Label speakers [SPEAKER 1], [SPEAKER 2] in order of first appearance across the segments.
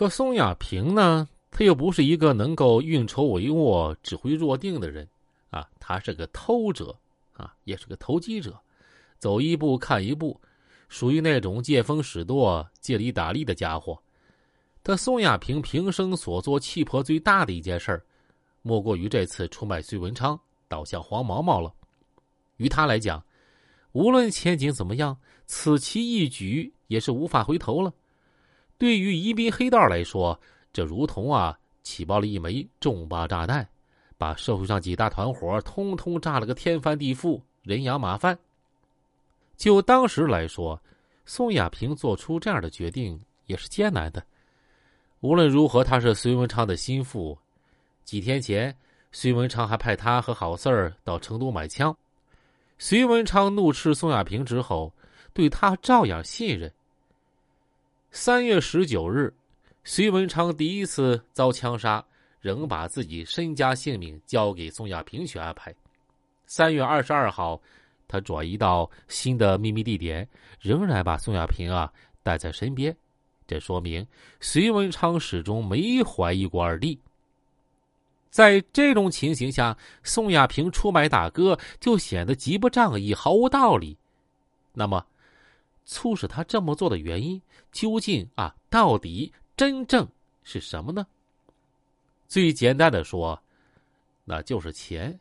[SPEAKER 1] 可宋亚平呢，他又不是一个能够运筹帷幄、指挥若定的人啊，他是个偷者啊，也是个投机者，走一步看一步，属于那种借风使舵、借力打力的家伙。他宋亚平平生所做气魄最大的一件事儿，莫过于这次出卖隋文昌、倒向黄毛毛了。于他来讲，无论前景怎么样，此其一举也是无法回头了。对于宜宾黑道来说，这如同啊起爆了一枚重磅炸弹，把社会上几大团伙通通炸了个天翻地覆、人仰马翻。就当时来说，宋亚平做出这样的决定也是艰难的。无论如何，他是隋文昌的心腹。几天前，隋文昌还派他和郝四儿到成都买枪。隋文昌怒斥宋亚平之后，对他照样信任。三月十九日，隋文昌第一次遭枪杀，仍把自己身家性命交给宋亚平去安排。三月二十二号，他转移到新的秘密地点，仍然把宋亚平啊带在身边。这说明隋文昌始终没怀疑过二弟。在这种情形下，宋亚平出卖大哥就显得极不仗义、毫无道理。那么，促使他这么做的原因究竟啊，到底真正是什么呢？最简单的说，那就是钱。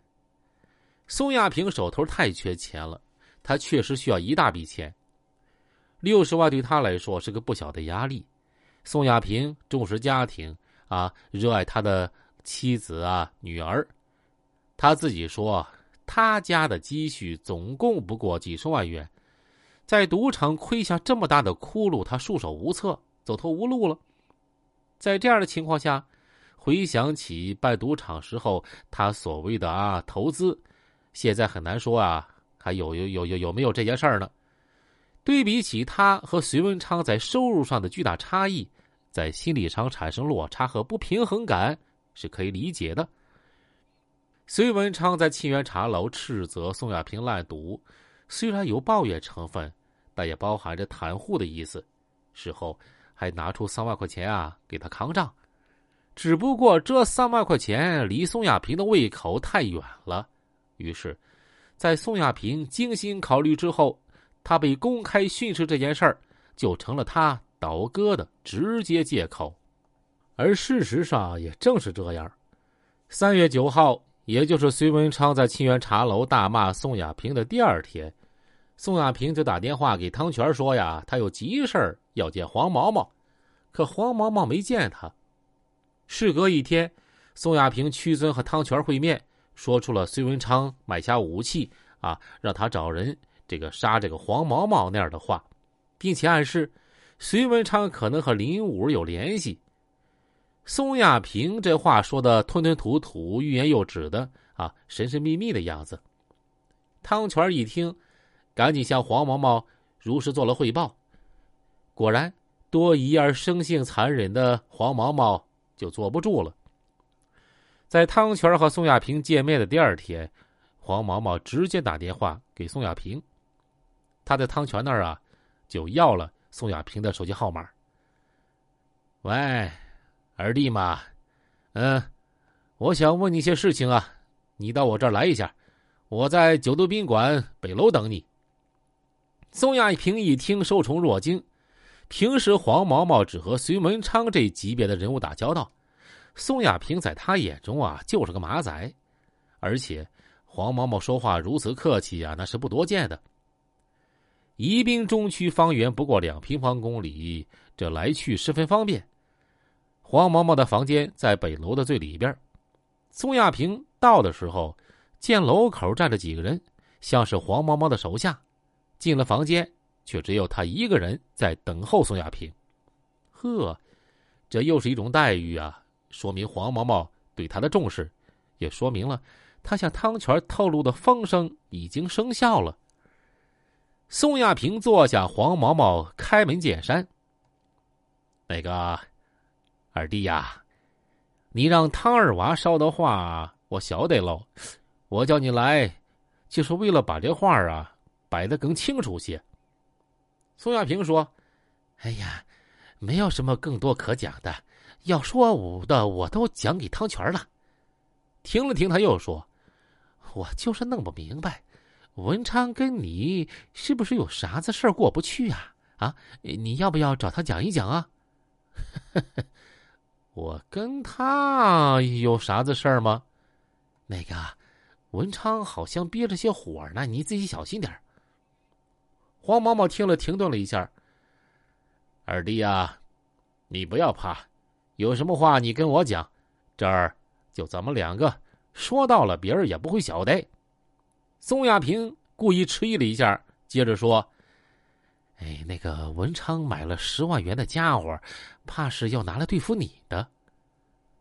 [SPEAKER 1] 宋亚平手头太缺钱了，他确实需要一大笔钱。六十万对他来说是个不小的压力。宋亚平重视家庭啊，热爱他的妻子啊、女儿。他自己说，他家的积蓄总共不过几十万元，在赌场亏下这么大的窟窿，他束手无策，走投无路了。在这样的情况下，回想起办赌场时候他所谓的啊投资，现在很难说啊，还有有有有有没有这件事儿呢？对比起他和隋文昌在收入上的巨大差异，在心理上产生落差和不平衡感是可以理解的。隋文昌在沁园茶楼斥责宋亚平烂赌，虽然有抱怨成分，但也包含着袒护的意思。事后还拿出三万块钱啊给他扛账，只不过这三万块钱离宋亚平的胃口太远了，于是，在宋亚平精心考虑之后。他被公开训斥这件事儿，就成了他倒戈的直接借口，而事实上也正是这样。三月九号，也就是隋文昌在沁园茶楼大骂宋亚平的第二天，宋亚平就打电话给汤泉说：“呀，他有急事要见黄毛毛，可黄毛毛没见他。”事隔一天，宋亚平屈尊和汤泉会面，说出了隋文昌买下武器啊，让他找人。这个杀这个黄毛毛那样的话，并且暗示隋文昌可能和林武有联系。宋亚平这话说的吞吞吐吐、欲言又止的啊，神神秘秘的样子。汤泉一听，赶紧向黄毛毛如实做了汇报。果然，多疑而生性残忍的黄毛毛就坐不住了。在汤泉和宋亚平见面的第二天，黄毛毛直接打电话给宋亚平。他在汤泉那儿啊，就要了宋亚平的手机号码。喂，二弟嘛，嗯，我想问你些事情啊，你到我这儿来一下，我在九都宾馆北楼等你。宋亚平一听，受宠若惊。平时黄毛毛只和隋文昌这级别的人物打交道，宋亚平在他眼中啊就是个马仔，而且黄毛毛说话如此客气啊，那是不多见的。宜宾中区方圆不过两平方公里，这来去十分方便。黄毛毛的房间在北楼的最里边。宋亚平到的时候，见楼口站着几个人，像是黄毛毛的手下。进了房间，却只有他一个人在等候宋亚平。呵，这又是一种待遇啊！说明黄毛毛对他的重视，也说明了他向汤泉透露的风声已经生效了。宋亚平坐下，黄毛毛开门见山：“那个二弟呀，你让汤二娃捎的话，我晓得喽。我叫你来，就是为了把这话啊摆得更清楚些。”宋亚平说：“哎呀，没有什么更多可讲的。要说武的，我都讲给汤泉了。停了停，他又说：“我就是弄不明白，文昌跟你是不是有啥子事儿过不去啊？啊，你要不要找他讲一讲啊？” 我跟他有啥子事儿吗？那个文昌好像憋着些火呢，你自己小心点黄毛毛听了，停顿了一下。二弟呀，你不要怕，有什么话你跟我讲，这儿就咱们两个，说到了别人也不会晓得。宋亚平故意迟疑了一下，接着说：“哎，那个文昌买了十万元的家伙，怕是要拿来对付你的。”